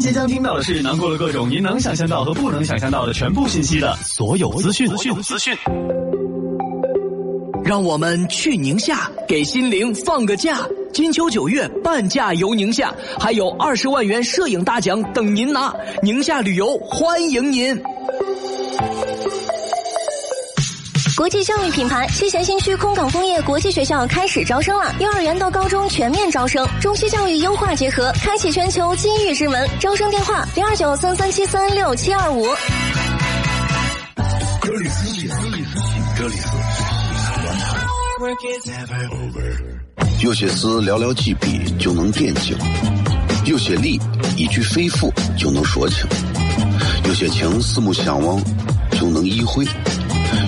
即将听到的是囊括了各种您能想象到和不能想象到的全部信息的所有资讯。资讯资讯。让我们去宁夏，给心灵放个假。金秋九月，半价游宁夏，还有二十万元摄影大奖等您拿。宁夏旅游欢迎您。国际教育品牌西咸新区空港枫叶国际学校开始招生了，幼儿园到高中全面招生，中西教育优化结合，开启全球机遇之门。招生电话：零二九三三七三六七二五。这里是这里是有些事寥寥几笔就能惦记了，有些理一句肺腑就能说清，有些情四目相望就能意会。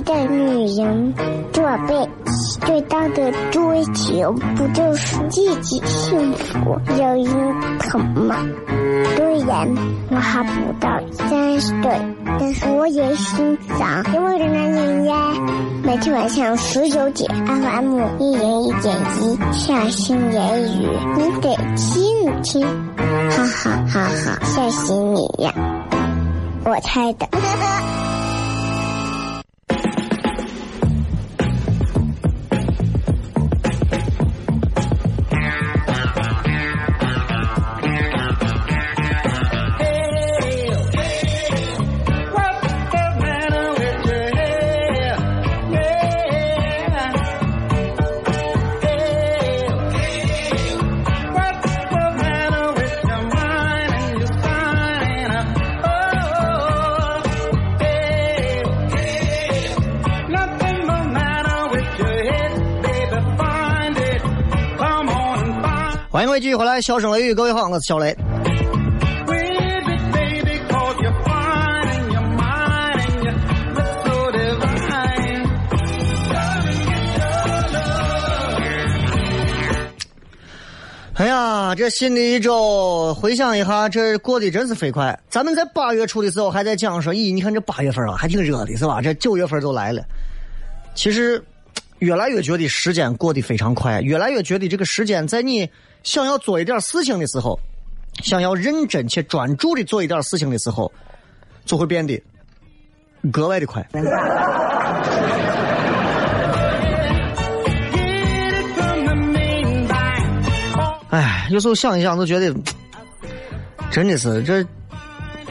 一个女人这辈子最大的追求，不就是自己幸福、有人疼吗？虽然我还不到三十岁，但是我也心脏因为的男人呀。每天晚上十九点，FM 一人一点一，下心言语，你得听听，哈哈哈哈，吓死你呀！我猜的。欢迎各位继续回来，笑声雷雨，各位好，我是小雷。哎呀，这新的一周，回想一下，这过得真是飞快。咱们在八月初的时候还在讲说，咦，你看这八月份啊，还挺热的，是吧？这九月份都来了。其实，越来越觉得时间过得非常快，越来越觉得这个时间在你。想要做一点事情的时候，想要认真且专注的做一点事情的时候，就会变得格外的快。哎，有时候想一想，都觉得真的是这，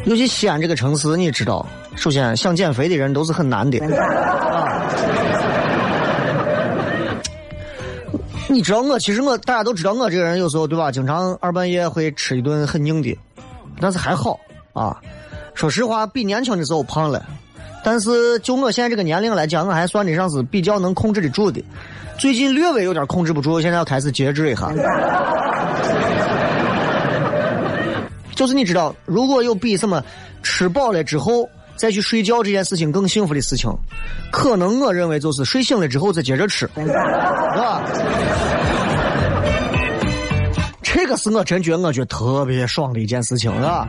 尤其西安这个城市，你知道，首先想减肥的人都是很难的。你知道我，其实我大家都知道我这个人有时候对吧，经常二半夜会吃一顿很硬的，但是还好啊。说实话，比年轻的时候胖了，但是就我现在这个年龄来讲，我还算得上是比较能控制得住的。最近略微有点控制不住，现在要开始节制一下。就是你知道，如果有比什么吃饱了之后再去睡觉这件事情更幸福的事情，可能我认为就是睡醒了之后再接着吃，是吧？这个是我真觉得我觉得特别爽的一件事情，是吧？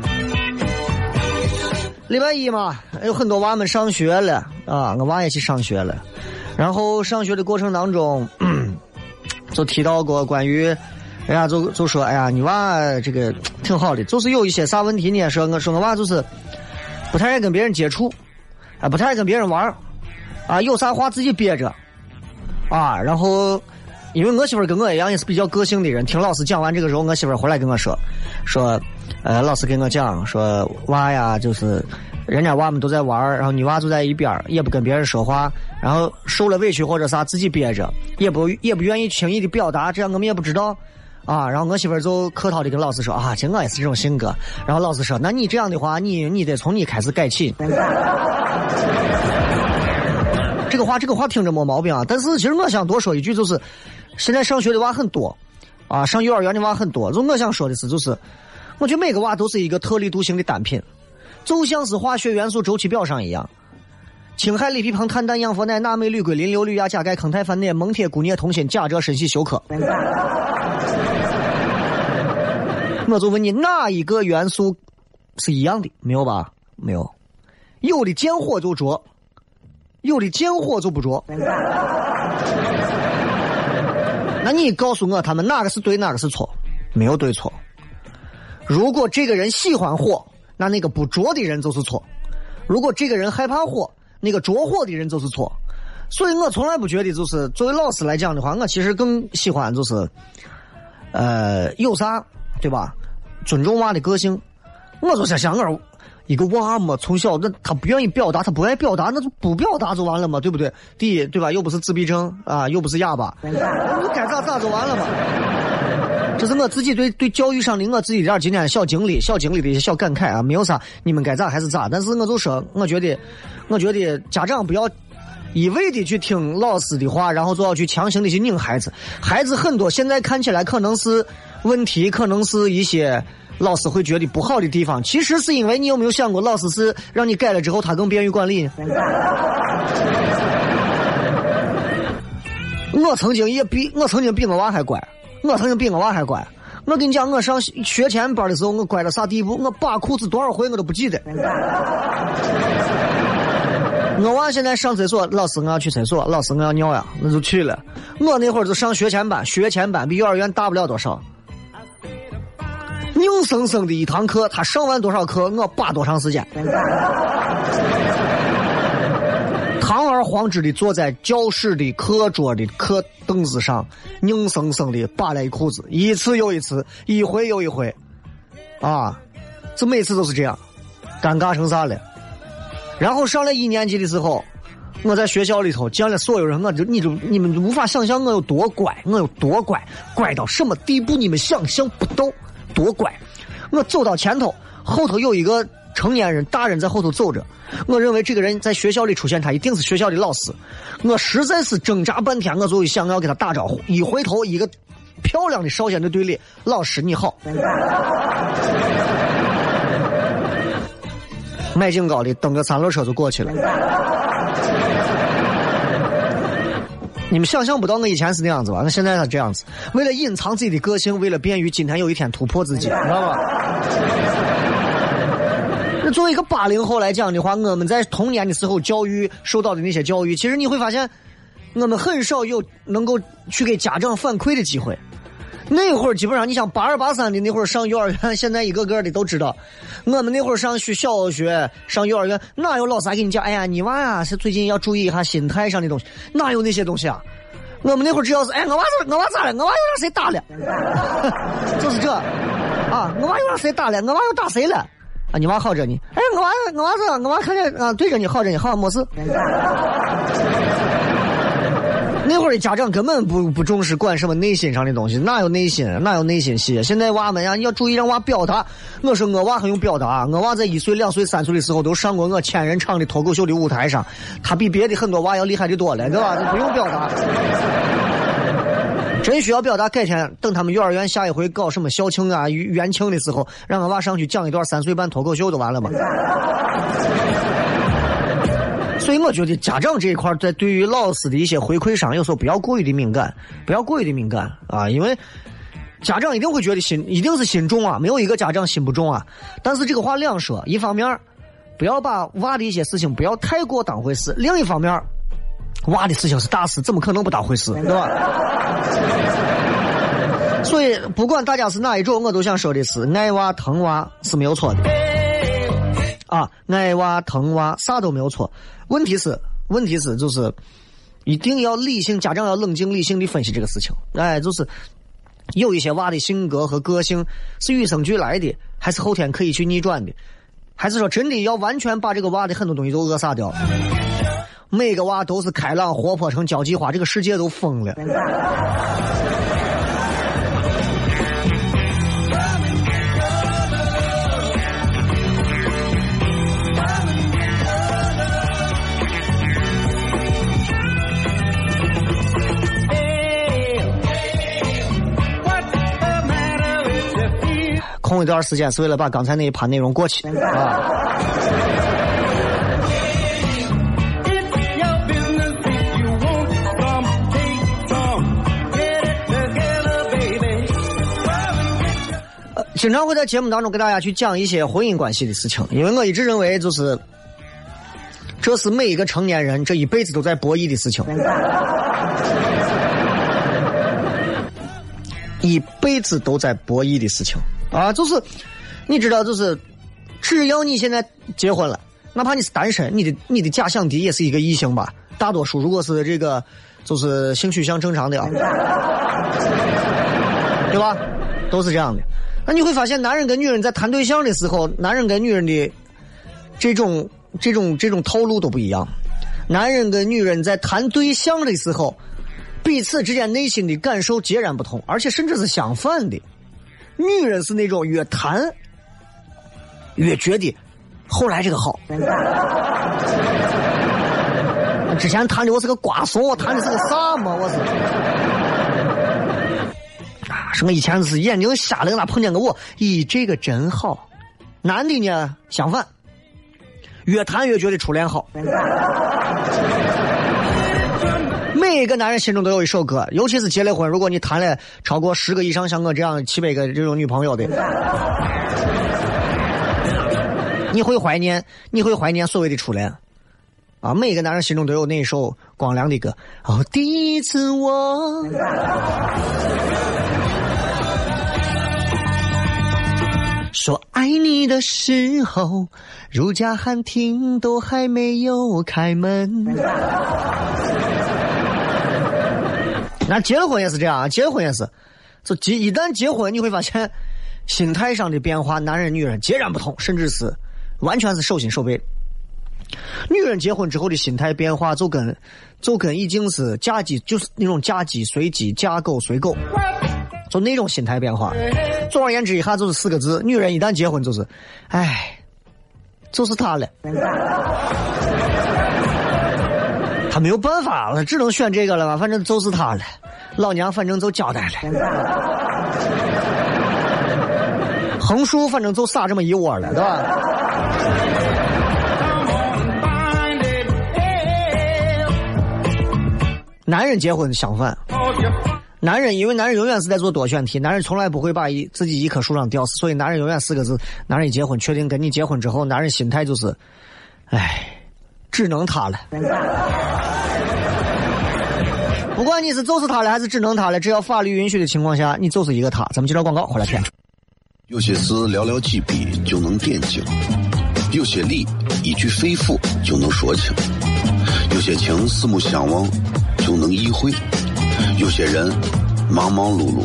礼拜一嘛，有很多娃们上学了啊，我娃也去上学了。然后上学的过程当中，就提到过关于，人家就就说，哎呀，你娃这个挺好的，就是有一些啥问题呢？说我说我娃就是不太爱跟别人接触，啊，不太爱跟别人玩啊，有啥话自己憋着，啊，然后。因为我媳妇跟我一样也是比较个性的人，听老师讲完这个时候，我媳妇回来跟我说，说，呃，老师跟我讲说娃呀，就是人家娃们都在玩然后女娃就在一边也不跟别人说话，然后受了委屈或者啥自己憋着，也不也不愿意轻易的表达，这样我们也不知道，啊，然后我媳妇儿就客套的跟老师说啊，其实我也是这种性格，然后老师说，那你这样的话，你你得从你开始改起。这个话，这个话听着没毛病啊。但是其实我想多说一句，就是现在上学的娃很多，啊，上幼儿园的娃很多。就我想说的是，就是我觉得每个娃都是一个特立独行的单品，就像是化学元素周期表上一样。氢氦锂铍硼碳氮氧氟氖钠镁铝硅磷硫氯氩钾钙铿钛钒镁锰铁钴镍铜锌钾锗砷硒溴氪。我就问你，哪一个元素是一样的？没有吧？没有。有的见火就着，有的见火就不着。那你告诉我，他们哪个是对，哪个是错？没有对错。如果这个人喜欢火，那那个不着的人就是错；如果这个人害怕火，那个着火的人就是错。所以我从来不觉得，就是作为老师来讲的话，我其实更喜欢就是，呃，有啥对吧？尊重娃的个性。我就想想我一个娃嘛，从小那他不愿意表达，他不爱表达，那就不表达就完了嘛，对不对？第一，对吧？又不是自闭症啊，又不是哑巴，你该咋咋就完了嘛。这是我自己对对教育上的我自己点今天小经历、小经历的一些小感慨啊，没有啥，你们该咋还是咋。但是我就说，我觉得，我觉得家长不要一味的去听老师的话，然后就要去强行的去拧孩子。孩子很多现在看起来可能是问题，可能是一些老师会觉得不好的地方，其实是因为你有没有想过，老师是让你改了之后，他更便于管理。我曾经也比我曾经比我娃还乖。我曾经比我娃还乖，我跟你讲，我上学前班的时候，我乖到啥地步？我扒裤子多少回我都不记得。我娃现在上厕所，老师我要去厕所，老师我要尿呀，那就去了。我那会儿就上学前班，学前班比幼儿园大不了多少。硬生生的一堂课，他上完多少课，我扒多长时间。堂而皇之的坐在教室的课桌的课凳子上，硬生生的扒了一裤子，一次又一次，一回又一回，啊，这每次都是这样，尴尬成啥了？然后上了一年级的时候，我在学校里头见了所有人，我就你就你们无法想象我有多乖，我有多乖，乖到什么地步？你们想象不到，多乖！我走到前头，后头有一个。成年人，大人在后头走着。我认为这个人在学校里出现，他一定是学校的老师。我实在是挣扎半天，我就想要给他打招呼。一回头，一个漂亮的少先队队里，老师你好。卖警告的，蹬个三轮车就过去了。你们想象不到我以前是那样子吧？那现在是这样子，为了隐藏自己的个性，为了便于今天有一天突破自己，你知道吧？作为一个八零后来讲的话，我们在童年的时候教育受到的那些教育，其实你会发现，我们很少有能够去给家长反馈的机会。那会儿基本上，你像八二八三的那会儿上幼儿园，现在一个个的都知道。我们那会儿上学小学、上幼儿园，哪有老师还给你讲？哎呀，你娃呀是最近要注意一下心态上的东西，哪有那些东西啊？我们那会儿只要是哎，我娃子我娃咋了？我娃又让谁打了？就是这啊，我娃又让谁打了？我娃又打谁了？啊，你娃好着呢？哎，我娃我娃子，我娃看见啊，对着你好着呢，好没事。那会儿的家长根本不不重视管什么内心上的东西，哪有内心，哪有内心戏？现在娃们呀，你要注意让娃表达。我说我娃很有表达，我娃在一岁、两岁、三岁的时候都上过我千人场的脱口秀的舞台上，他比别的很多娃要厉害的多了，对吧？不用表达。真需要表达，改天等他们幼儿园下一回搞什么校庆啊、元庆的时候，让俺娃上去讲一段三岁半脱口秀就完了嘛。所以我觉得家长这一块在对于老师的一些回馈上，有时候不要过于的敏感，不要过于的敏感啊，因为家长一定会觉得心一定是心重啊，没有一个家长心不重啊。但是这个话两说，一方面不要把娃的一些事情不要太过当回事，另一方面。娃的事情是大事，怎么可能不当回事，对吧？所以，不管大家是哪一种，我都想说的是，爱娃疼娃是没有错的。啊，爱娃疼娃啥都没有错。问题是，问题是，就是一定要理性，家长要冷静理性的分析这个事情。哎，就是有一些娃的性格和个性是与生俱来的，还是后天可以去逆转的？还是说真的要完全把这个娃的很多东西都扼杀掉？每个娃都是开朗活泼成交际花，这个世界都疯了。空一段时间是为了把刚才那一盘内容过去。啊。经常会在节目当中给大家去讲一些婚姻关系的事情，因为我一直认为，就是这是每一个成年人这一辈子都在博弈的事情，一辈子都在博弈的事情啊！就是你知道，就是只要你现在结婚了，哪怕你是单身，你的你的假想敌也是一个异性吧？大多数如果是这个就是性取向正常的啊，对吧？都是这样的。那你会发现，男人跟女人在谈对象的时候，男人跟女人的这种、这种、这种套路都不一样。男人跟女人在谈对象的时候，彼此之间内心的感受截然不同，而且甚至是相反的。女人是那种越谈越觉得后来这个好。之前谈的我是个瓜怂，我谈的是个啥嘛？我是。什么以前是眼睛瞎了，哪碰见个我？咦，这个真好。男的呢，相反，越谈越觉得初恋好。每一个男人心中都有一首歌，尤其是结了婚，如果你谈了超过十个以上，像我这样七百个这种女朋友的，你会怀念，你会怀念所谓的初恋。啊，每一个男人心中都有那一首光良的歌。哦，第一次我。说爱你的时候，如家汉庭都还没有开门。那结了婚也是这样啊，结婚也是，就结一旦结婚，你会发现心态上的变化，男人女人截然不同，甚至是完全是手心手背。女人结婚之后的心态变化，就跟就跟已经是嫁鸡，就是那种嫁鸡随鸡，嫁狗随狗。就那种心态变化，总而言之，一下就是四个字：女人一旦结婚，就是，唉，就是他了。他没有办法了，只能选这个了吧？反正就是他了。老娘反正就交代了。横竖反正就撒这么一窝了，对吧？男人结婚相反。男人，因为男人永远是在做多选题，男人从来不会把一自己一棵树上吊死，所以男人永远四个字：男人一结婚，确定跟你结婚之后，男人心态就是，唉，只能他了。不管你是就是他了，还是只能他了，只要法律允许的情况下，你就是一个他。咱们接着广告，回来片。有些事寥寥几笔就能点睛，有些理一句肺腑就能说清，有些情四目相望就能意会。有些人忙忙碌碌，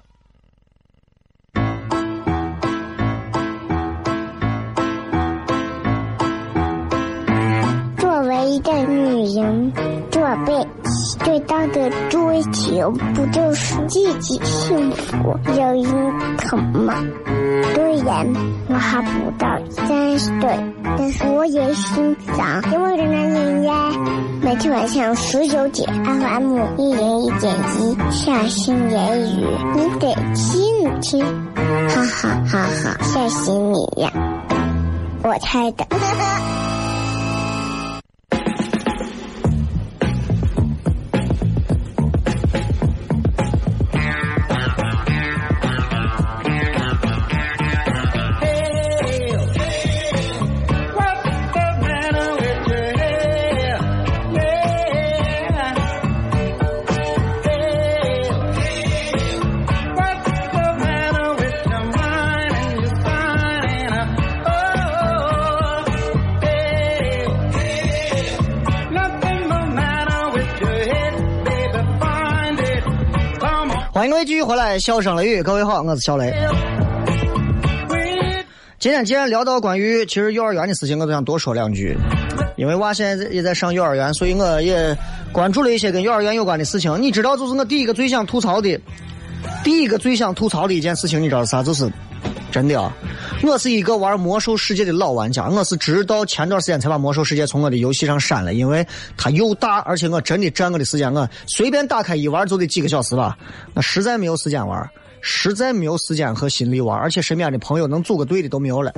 一个女人做被最大的追求，不就是自己幸福、有人疼吗？虽然我还不到三十岁，但是我也心脏因为人男人呀。每天晚上十九点，FM 一零一点一，下心言语，你得听听，哈哈哈哈，吓死你呀！我猜的。继续回来，笑声雷雨，各位好，我是小雷。今天既然聊到关于其实幼儿园的事情，我都想多说两句。因为娃现在也在上幼儿园，所以我也关注了一些跟幼儿园有关的事情。你知道，就是我第一个最想吐槽的，第一个最想吐槽的一件事情，你知道是啥？就是真的啊！我是一个玩魔兽世界的老玩家，我是直到前段时间才把魔兽世界从我的游戏上删了，因为它又大，而且我真的占我的时间，我随便打开一玩就得几个小时吧，我实在没有时间玩，实在没有时间和心力玩，而且身边的朋友能组个队的都没有了。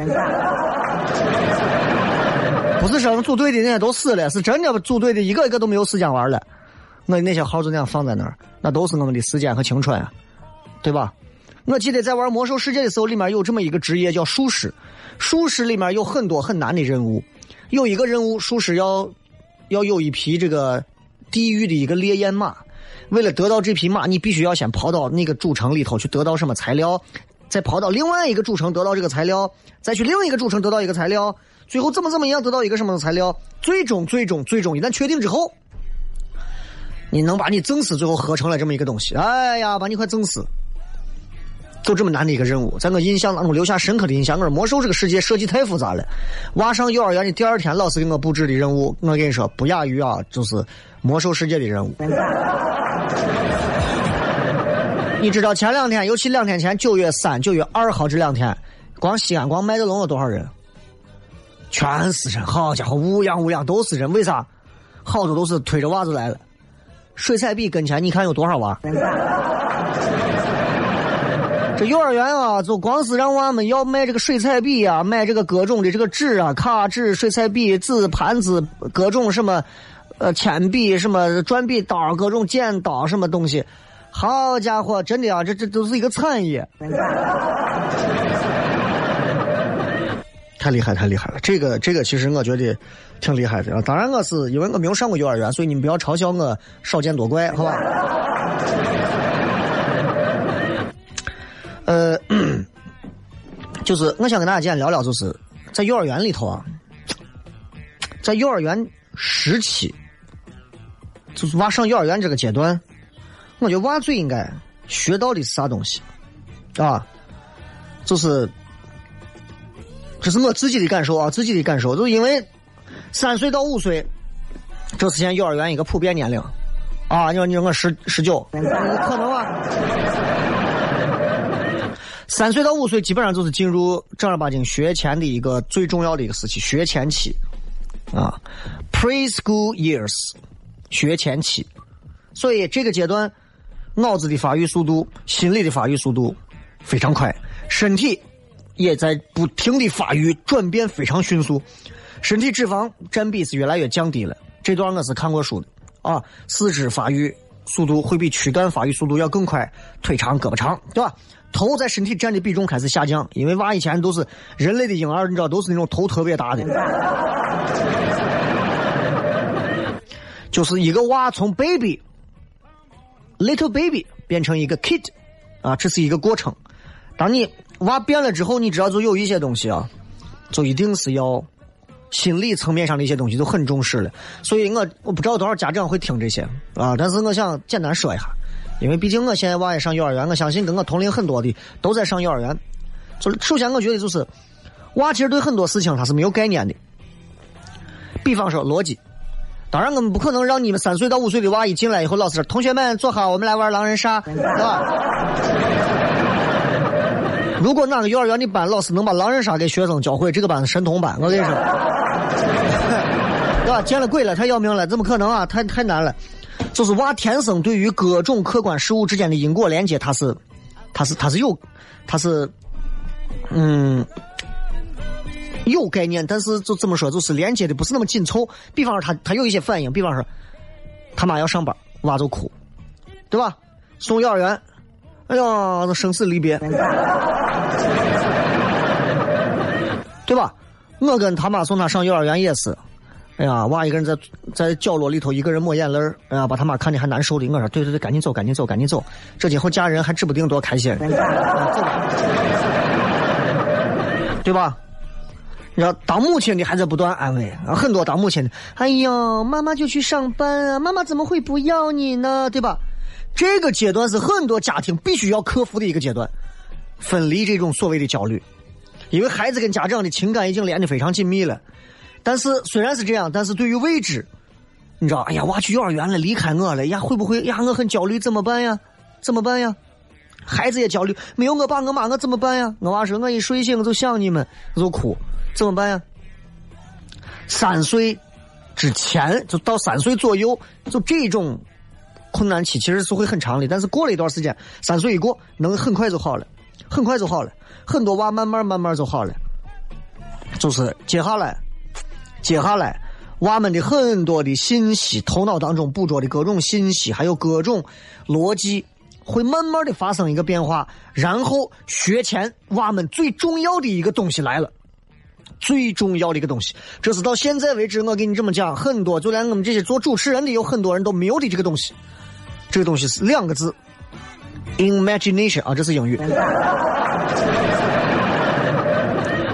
不是说组队的那些都死了，是真的组队的一个一个都没有时间玩了。我那些号就那样放在那儿，那都是我们的时间和青春啊，对吧？我记得在玩魔兽世界的时候，里面有这么一个职业叫术士，术士里面有很多很难的任务，有一个任务，术士要要有一匹这个地狱的一个烈焰马，为了得到这匹马，你必须要先跑到那个主城里头去得到什么材料，再跑到另外一个主城得到这个材料，再去另一个主城得到一个材料。最后怎么怎么样得到一个什么材料？最终最终最终一旦确定之后，你能把你整死，最后合成了这么一个东西。哎呀，把你快整死！就这么难的一个任务，在我印象当中留下深刻的印象。我说魔兽这个世界设计太复杂了。娃上幼儿园的第二天，老师给我布置的任务，我跟你说不亚于啊，就是魔兽世界的任务。你知道前两天，尤其两天前，九月三、九月二号这两天，光西安光麦德龙有多少人？全是人，好家伙，乌泱乌泱都是人。为啥？好多都是推着娃子来了。水彩笔跟前，你看有多少娃？这幼儿园啊，就光是让娃们要买这个水彩笔啊，买这个各种的这个纸啊，卡纸、水彩笔、纸盘子，各种什么，呃，铅笔、什么转笔刀、各种剪刀，什么东西。好家伙，真的啊，这这都是一个产业。太厉害，太厉害了！这个，这个其实我觉得挺厉害的啊。当然，我是因为我没有上过幼儿园，所以你们不要嘲笑我少见多怪，好吧？呃，就是我想跟大家今天聊聊，就是在幼儿园里头啊，在幼儿园时期，就是娃上幼儿园这个阶段，我觉得娃最应该学到的是啥东西啊？就是。这是我自己的感受啊，自己的感受，就因为三岁到五岁，这是现在幼儿园一个普遍年龄啊。你说，你说我十十九，可能啊。三岁到五岁基本上就是进入正儿八经学前的一个最重要的一个时期，学前期啊，preschool years，学前期。所以这个阶段，脑子的发育速度、心理的发育速度非常快，身体。也在不停的发育转变非常迅速，身体脂肪占比是越来越降低了。这段我是看过书的啊，四肢发育速度会比躯干发育速度要更快，腿长胳膊长，对吧？头在身体占的比重开始下降，因为娃以前都是人类的婴儿，你知道都是那种头特别大的，就是一个娃从 baby little baby 变成一个 kid 啊，这是一个过程。当你娃变了之后，你知道就有一些东西啊，就一定是要心理层面上的一些东西就很重视了。所以我我不知道多少家长会听这些啊，但是我想简单说一下，因为毕竟我现在娃也上幼儿园，我相信跟我同龄很多的都在上幼儿园。就是首先我觉得就是娃其实对很多事情他是没有概念的，比方说逻辑。当然我们不可能让你们三岁到五岁的娃一进来以后，老师同学们坐好，我们来玩狼人杀，对吧？如果哪个幼儿园的班老师能把狼人杀给学生教会，这个班是神童班。我跟你说，对吧？见了鬼了，太要命了，怎么可能啊？太太难了。就是娃天生对于各种客观事物之间的因果连接，他是，他是，他是有，他是，嗯，有概念，但是就这么说，就是连接的不是那么紧凑。比方说，他他有一些反应，比方说，他妈要上班，娃就哭，对吧？送幼儿园。哎呀，生死离别，对吧？我跟他妈送他上幼儿园也是。哎呀，娃一个人在在角落里头，一个人抹眼泪哎呀，把他妈看的还难受的。我说，对对对，赶紧走，赶紧走，赶紧走。这今后嫁人还指不定多开心。对吧？你要当母亲的还在不断安慰，很多当母亲的，哎呀，妈妈就去上班啊，妈妈怎么会不要你呢？对吧？这个阶段是很多家庭必须要克服的一个阶段，分离这种所谓的焦虑。因为孩子跟家长的情感已经连得非常紧密了。但是虽然是这样，但是对于未知，你知道，哎呀，娃去幼儿园了，离开我了，呀，会不会呀？我很焦虑，怎么办呀？怎么办呀？孩子也焦虑，没有我爸我妈，我怎么办呀？我娃说，我一睡醒就想你们，我就哭，怎么办呀？三岁之前，就到三岁左右，就这种困难期其实是会很长的。但是过了一段时间，三岁一过，能很快就好了，很快就好了。很多娃慢慢慢慢就好了，就是接下来。接下来，娃们的很多的信息，头脑当中捕捉的各种信息，还有各种逻辑，会慢慢的发生一个变化。然后学前娃们最重要的一个东西来了，最重要的一个东西，这是到现在为止我给你这么讲，很多就连我们这些做主持人的有很多人都没有的这个东西。这个东西是两个字，imagination 啊，这是英语，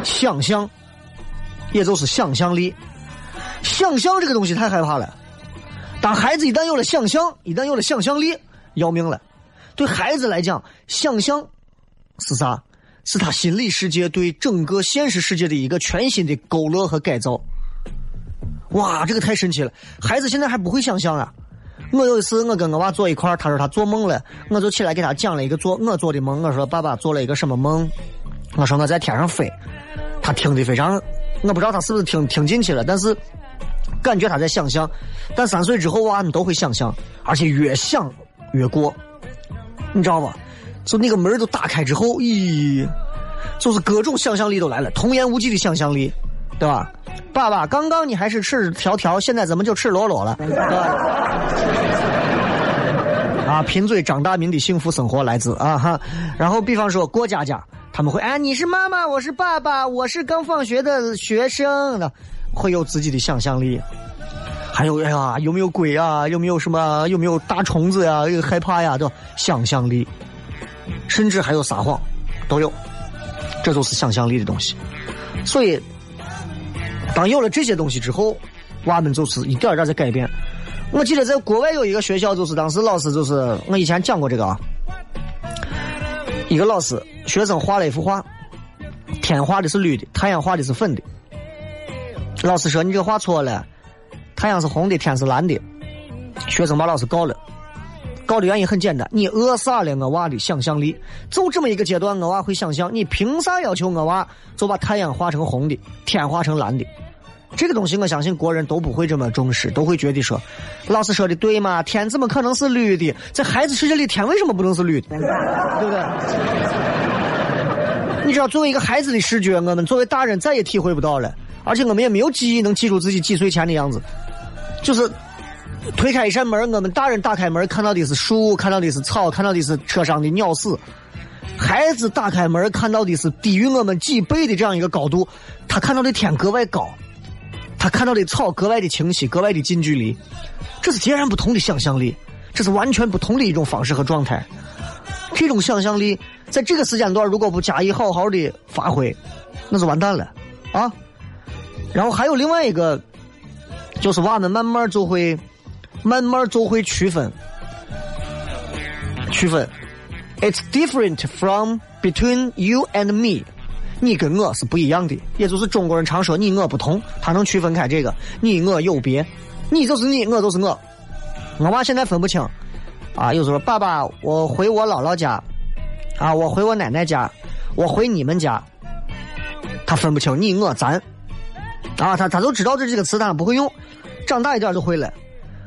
想象。也就是想象力，想象这个东西太害怕了。当孩子一旦有了想象，一旦有了想象力，要命了。对孩子来讲，想象是啥？是他心理世界对整个现实世界的一个全新的勾勒和改造。哇，这个太神奇了！孩子现在还不会想象啊。我有一次，我跟我娃坐一块儿他说他做梦了，我就起来给他讲了一个做我做的梦。我说爸爸做了一个什么梦？我说我在天上飞。他听得非常。我不知道他是不是听听进去了，但是感觉他在想象。但三岁之后娃们都会想象，而且越想越过，你知道吧？就那个门都打开之后，咦，就是各种想象力都来了，童言无忌的想象力，对吧？爸爸，刚刚你还是赤条条，现在怎么就赤裸裸了？啊，贫嘴张大民的幸福生活来自啊哈。然后比方说过家家。他们会哎，你是妈妈，我是爸爸，我是刚放学的学生的，会有自己的想象力。还有哎呀，有没有鬼啊？有没有什么？有没有大虫子呀？有害怕呀？的想象力，甚至还有撒谎，都有。这就是想象力的东西。所以，当有了这些东西之后，娃们就是一点点在改变。我记得在国外有一个学校，就是当时老师就是我以前讲过这个啊。一个老师，学生画了一幅画，天画的是绿的，太阳画的是粉的。老师说：“你这画错了，太阳是红的，天是蓝的。”学生把老师告了，告的原因很简单，你扼杀了我娃的想象力。就这么一个阶段，我娃会想象，你凭啥要求我娃就把太阳画成红的，天画成蓝的？这个东西，我相信国人都不会这么重视，都会觉得说，老师说的对嘛？天怎么可能是绿的？在孩子世界里，天为什么不能是绿的？对不对？你知道，作为一个孩子的视觉，我们作为大人再也体会不到了，而且我们也没有记忆能记住自己几岁前的样子。就是推开一扇门，我们大人打开门看到的是树，看到的是草，看到的是车上的鸟屎。孩子打开门看到的是低于我们几倍的这样一个高度，他看到的天格外高。他看到的草格外的清晰，格外的近距离，这是截然不同的想象力，这是完全不同的一种方式和状态。这种想象力在这个时间段如果不加以好好的发挥，那就完蛋了啊！然后还有另外一个，就是娃们慢慢就会，慢慢就会区分，区分，It's different from between you and me。你跟我是不一样的，也就是中国人常说你我不同，他能区分开这个你我有别，你就是你，我就是我。我娃现在分不清，啊，有时候爸爸我回我姥姥家，啊，我回我奶奶家，我回你们家，他分不清你我咱，啊，他他都知道这几个词，他不会用，长大一点就会了，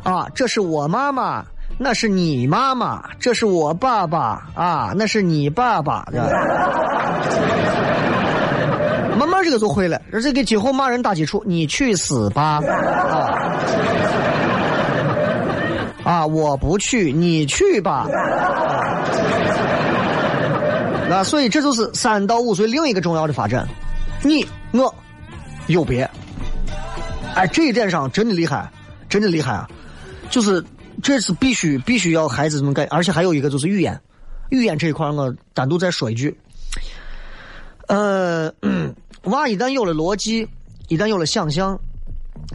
啊，这是我妈妈，那是你妈妈，这是我爸爸，啊，那是你爸爸的。慢慢这个就会了，而且给今后骂人打基础。你去死吧！啊，啊，我不去，你去吧。那所以这就是三到五岁另一个重要的发展。你我有别。哎，这一点上真的厉害，真的厉害啊！就是这是必须必须要孩子这么干，而且还有一个就是语言，语言这一块我单独再说一句。呃。娃一旦有了逻辑，一旦有了想象，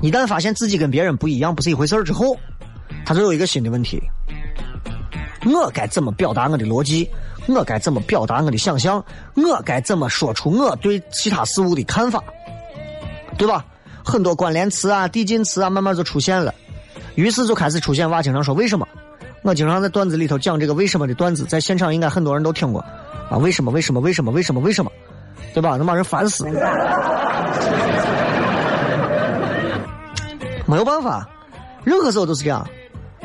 一旦发现自己跟别人不一样，不是一回事儿之后，他就有一个新的问题。我该怎么表达我的逻辑？我该怎么表达我的想象？我该怎么说出我对其他事物的看法？对吧？很多关联词啊、递进词啊，慢慢就出现了。于是就开始出现娃经常说为什么？我经常在段子里头讲这个为什么的段子，在现场应该很多人都听过啊。为什么？为什么？为什么？为什么？为什么？对吧？能把人烦死。没有办法，任何时候都是这样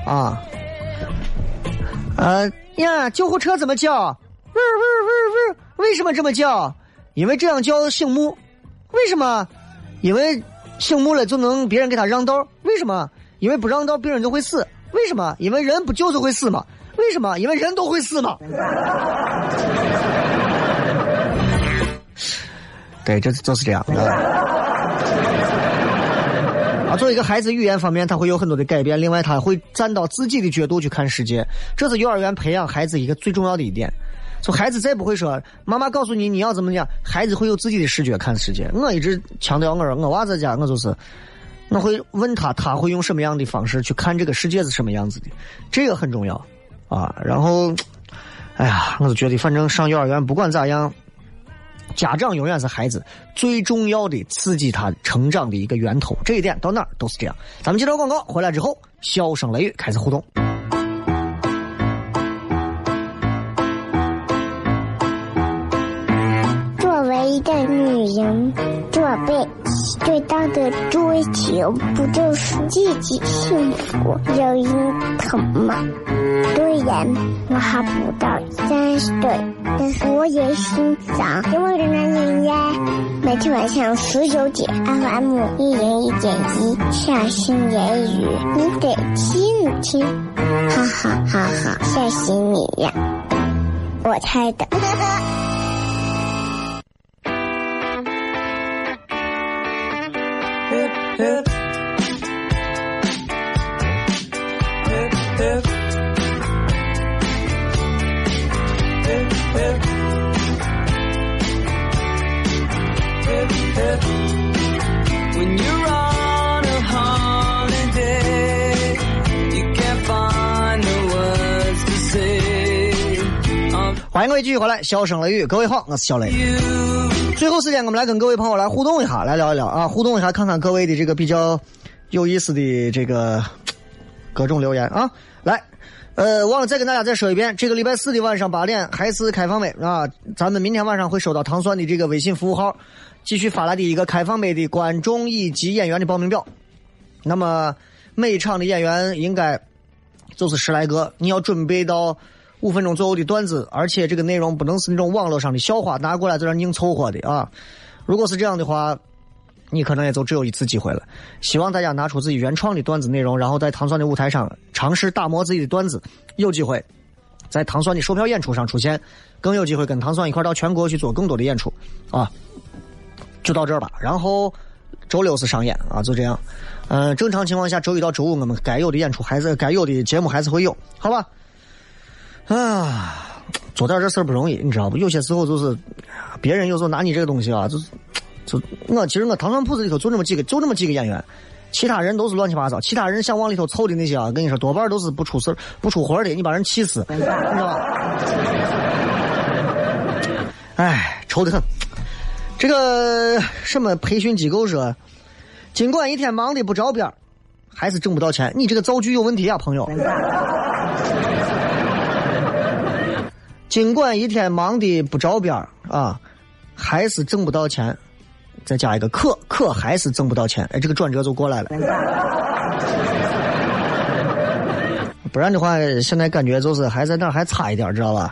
啊。呃呀，救护车怎么叫？呜呜呜呜！为什么这么叫？因为这样叫醒目。为什么？因为醒目了就能别人给他让道。为什么？因为不让道别人就会死。为什么？因为人不就是会死吗？为什么？因为人都会死吗？对，这就是这样的。啊，作为一个孩子，语言方面他会有很多的改变。另外，他会站到自己的角度去看世界，这是幼儿园培养孩子一个最重要的一点。就孩子再不会说妈妈告诉你你要怎么讲，孩子会有自己的视觉看世界。我一直强调，我说我娃在家，我就是我会问他，他会用什么样的方式去看这个世界是什么样子的，这个很重要啊。然后，哎呀，我就觉得反正上幼儿园不管咋样。家长永远是孩子最重要的刺激他成长的一个源头，这一点到哪儿都是这样。咱们接着广告，回来之后，笑声雷雨开始互动。作为一个女人，做被最大的追求不就是自己幸福、有人疼吗？虽然我还不到三十岁，但是我也心脏因为的男人呀。每天晚上十九点，FM 一零一点一，下心言语，你得听听，哈哈哈哈，吓死你呀！我猜的。欢迎各位继续回来，笑声雷雨，各位好，我是小雷。最后时间，我们来跟各位朋友来互动一下，来聊一聊啊，互动一下，看看各位的这个比较有意思的这个各种留言啊。来，呃，忘了再跟大家再说一遍，这个礼拜四的晚上八点还是开放麦啊，咱们明天晚上会收到糖蒜的这个微信服务号继续发来的一个开放麦的观众以及演员的报名表。那么每场的演员应该就是十来个，你要准备到。五分钟左右的段子，而且这个内容不能是那种网络上的笑话拿过来在这硬凑合的啊！如果是这样的话，你可能也就只有一次机会了。希望大家拿出自己原创的段子内容，然后在糖蒜的舞台上尝试打磨自己的段子，有机会在糖蒜的售票演出上出现，更有机会跟糖蒜一块到全国去做更多的演出啊！就到这儿吧。然后周六是上演啊，就这样。嗯，正常情况下周一到周五我们该有的演出还是该有的节目还是会有，好吧？啊，做点这事儿不容易，你知道不？有些时候就是，别人有时候拿你这个东西啊，就是，就我其实我糖蒜铺子里头就那么几个，就那么几个演员，其他人都是乱七八糟，其他人想往里头凑的那些啊，跟你说多半都是不出事不出活的，你把人气死，你知道吧？哎，愁得很。这个什么培训机构说，尽管一天忙的不着边还是挣不到钱。你这个造句有问题啊，朋友。尽管一天忙的不着边啊，还是挣不到钱。再加一个可，可还是挣不到钱。哎，这个转折就过来了。不然的话，现在感觉就是还在那还差一点，知道吧？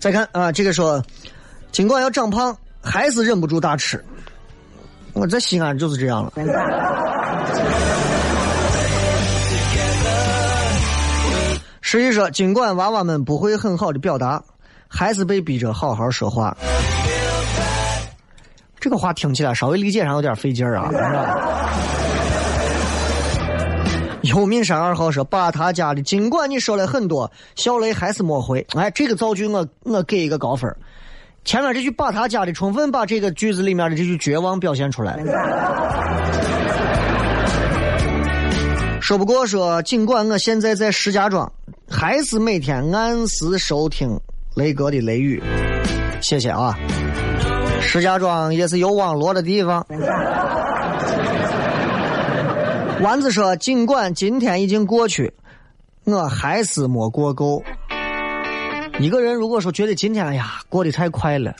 再看啊，这个说。尽管要长胖，还是忍不住大吃。我在西安就是这样了。实际说，尽管娃娃们不会很好的表达，还是被逼着好好说话。这个话听起来稍微理解上有点费劲儿啊。有幽冥山二号说：“把他家的，尽管你说了很多，小雷还是没回。”哎，这个造句我我给一个高分。前面这句“把他家的”充分把这个句子里面的这句绝望表现出来说不过说，尽管我现在在石家庄，还是每天按时收听雷哥的雷雨。谢谢啊！石家庄也是有网络的地方。丸子说：“尽管今天已经过去，我还是没过够。一个人如果说觉得今天哎呀过得太快了，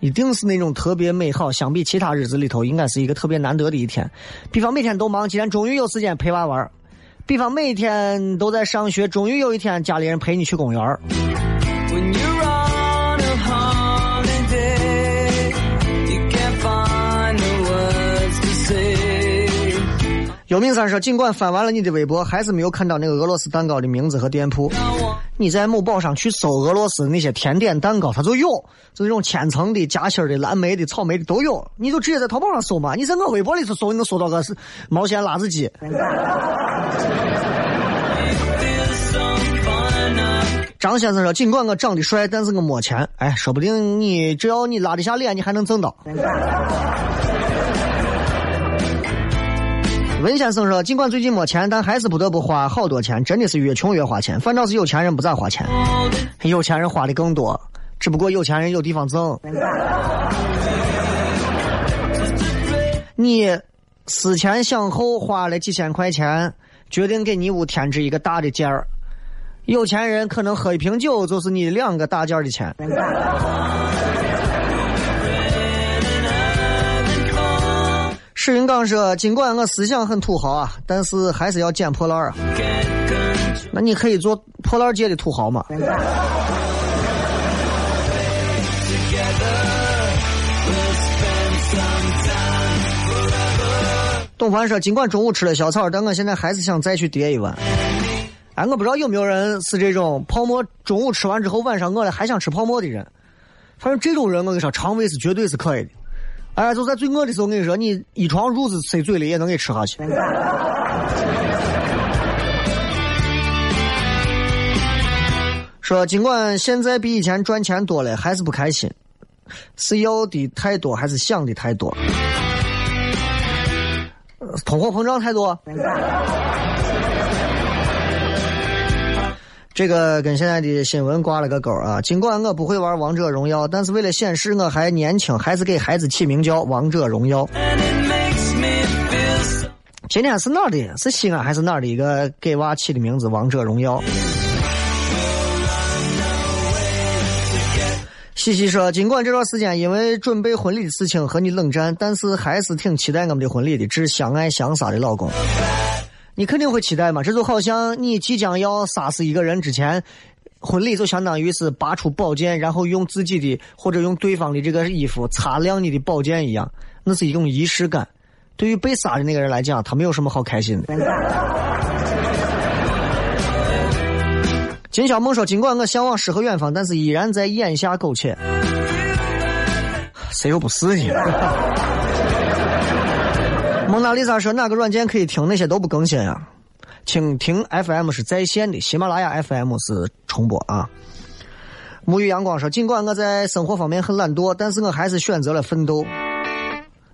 一定是那种特别美好。相比其他日子里头，应该是一个特别难得的一天。比方每天都忙，今天终于有时间陪娃玩比方每天都在上学，终于有一天家里人陪你去公园有名三说，尽管翻完了你的微博，还是没有看到那个俄罗斯蛋糕的名字和店铺。你在某宝上去搜俄罗斯那些甜点蛋糕，它就有，就那种千层的、夹心的、蓝莓的、草莓的都有。你就直接在淘宝上搜嘛。你在我微博里头搜，你能搜到个是毛线辣子鸡。张先生说，尽管我长得帅，但是我没钱。哎，说不定你只要你拉得下脸，你还能挣到。文先生说：“尽管最近没钱，但还是不得不花好多钱。真的是越穷越花钱，反倒是有钱人不咋花钱，有钱人花的更多。只不过有钱人有地方挣。你思前想后花了几千块钱，决定给你屋添置一个大的件儿。有钱人可能喝一瓶酒就是你两个大件的钱。”史云刚说：“尽管我思想很土豪啊，但是还是要捡破烂啊。那你可以做破烂界的土豪嘛。”董凡说：“尽管中午吃了小草，但我现在还是想再去叠一碗。”哎，我不知道有没有人是这种泡沫，中午吃完之后晚上饿了还想吃泡沫的人。反正这种人，我跟你说，肠胃是绝对是可以的。哎，就在最饿的时候，我跟你说，你一床褥子塞嘴里也能给吃下去。说尽管现在比以前赚钱多了，还是不开心，是要的太多还是想的太多？通货膨胀太多。这个跟现在的新闻挂了个钩啊！尽管我不会玩王者荣耀，但是为了显示我还年轻，还是给孩子起名叫王者荣耀。今天是哪的？是西安还是哪的一个给娃起的名字？王者荣耀。西西说：尽管这段时间因为准备婚礼的事情和你冷战，但是还是挺期待我们的婚礼的。致相爱相杀的老公。你肯定会期待嘛？这就好像你即将要杀死一个人之前，婚礼就相当于是拔出宝剑，然后用自己的或者用对方的这个衣服擦亮你的宝剑一样，那是一种仪式感。对于被杀的那个人来讲，他没有什么好开心的。金小梦说：“尽管我向往诗和远方，但是依然在眼下苟且。”谁又不是呢？蒙娜丽莎说：“哪个软件可以听？那些都不更新啊。蜻蜓 FM 是在线的，喜马拉雅 FM 是重播啊。”沐浴阳光说：“尽管我在生活方面很懒惰，但是我还是选择了奋斗。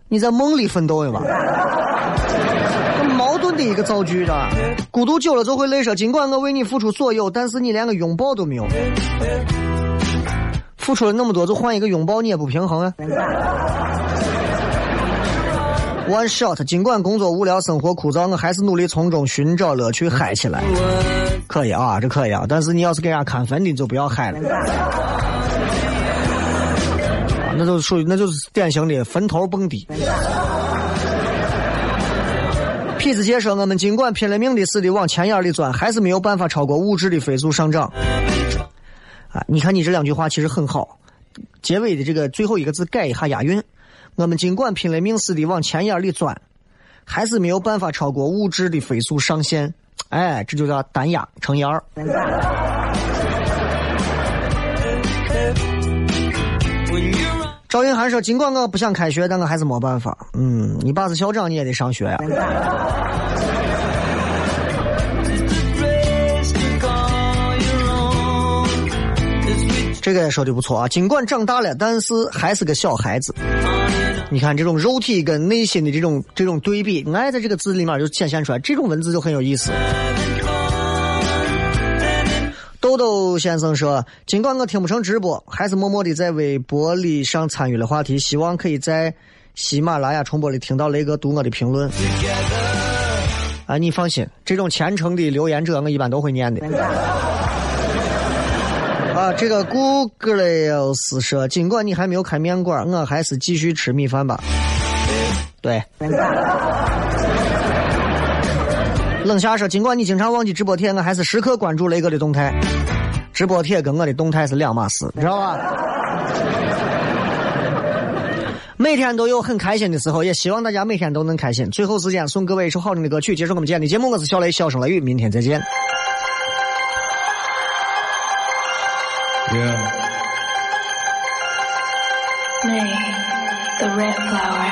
你在梦里奋斗的吧？很矛盾的一个造句，啊？孤独久了就会累。说尽管我为你付出所有，但是你连个拥抱都没有。付出了那么多，就换一个拥抱，你也不平衡啊。” One shot，尽管工作无聊，生活枯燥，我还是努力从中寻找乐趣，嗨起来。可以啊，这可以啊。但是你要是给人家看坟的，就不要嗨了。啊那就属于，那就是典型的坟头蹦迪。痞子姐说：“我们尽管拼了命的似的往钱眼里钻，还是没有办法超过物质的飞速上涨。”啊，你看你这两句话其实很好，结尾的这个最后一个字改一下押韵。我们尽管拼了命似的往前眼里钻，还是没有办法超过物质的飞速上限。哎，这就叫单压成阳。赵云涵说，尽管我不想开学，但我还是没办法。嗯，你爸是校长，你也得上学呀。这个也说的不错啊，尽管长大了，但是还是个小孩子。你看这种肉体跟内心的这种这种对比，爱在这个字里面就显现出来，这种文字就很有意思。豆豆先生说：“尽管我听不成直播，还是默默的在微博里上参与了话题，希望可以在喜马拉雅重播里听到雷哥读我的评论。”啊，你放心，这种虔诚的留言者，我一般都会念的。啊，这个 Google 说，尽管你还没有开面馆，我还是继续吃米饭吧。对。冷夏说，尽管你经常忘记直播贴，我还是时刻关注雷哥的动态。直播贴跟我的动态是两码事，知道吧？每天都有很开心的时候，也希望大家每天都能开心。最后时间送各位一首好听的歌曲，结束我们今天的节目。我是小雷，笑声雷雨，明天再见。red flower.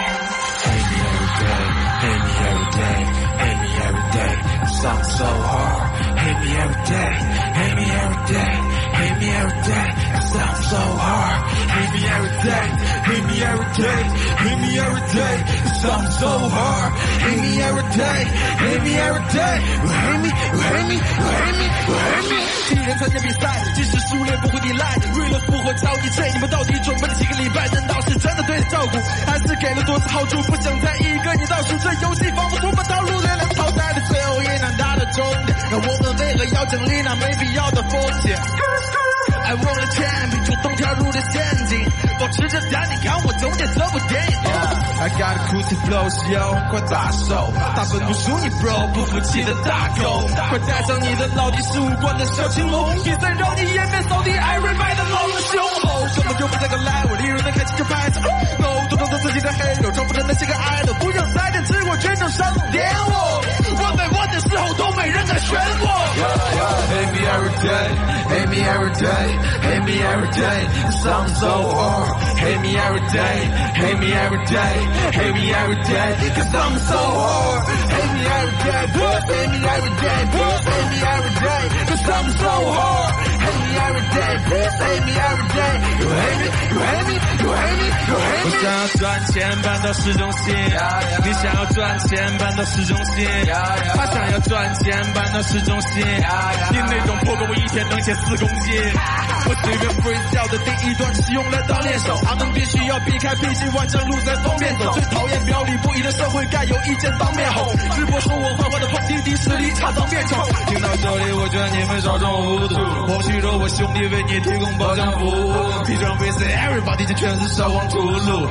Any other day, any other day, any other day. I'm so hard. Hate me every day, hate me every day, hate me every day. Something so hard. Hate me every day, hate me every day. You hate me, you hate me, you hate me, you hate me. 替人参加比赛，即使输了不会抵赖。为了复活超一切，你们到底准备了几个礼拜？难道是真的对你照顾，还是给了多次好处？不想再一个你倒数，这游戏仿佛充满套路，连连淘汰的最后一难达的终点。那我们为何要经历那没必要的风险？I want a champion，，主动跳入了陷阱，保持着淡定，看我终结这部电影。I got a cool flow，需要快大手，大分不输你 bro，不服气的大狗，快带上你的老弟十五关的小青龙，别再让你颜面扫地，everybody 的老兄吼，根本就不在个 level，利润能开启就拍子，no，都当做自己的 hero，装不成那些个 idol，不想再点吃过全场上点我，都没人敢选我。Hate me every day, hate me every day. Hate me every day, sounds so hard. Hate me every day, hate me every day, hate me every day, cause I'm so hard. Hate me every day, boy, hate me every day, boy, hate me every day, cause I'm so hard. Hate me every day, please hate me every day. You hate me, you hate me, you hate me, you hate me. 我想要赚钱搬到市中心，你想要赚钱搬到市中心，他想要赚钱搬到市中心，你那种破格我一天能写四公斤。我随便 freestyle 的第一段是用来当练手，他们必须要避开脾气万丈路才方便走。最讨厌表里不一的社会，该有意见当面吼。直播说我坏坏的放滴滴实力差到面丑。听到这里，我觉得你们少装糊涂。或许说我兄弟为你提供保障服务，闭上 face everybody，这全是烧光秃噜。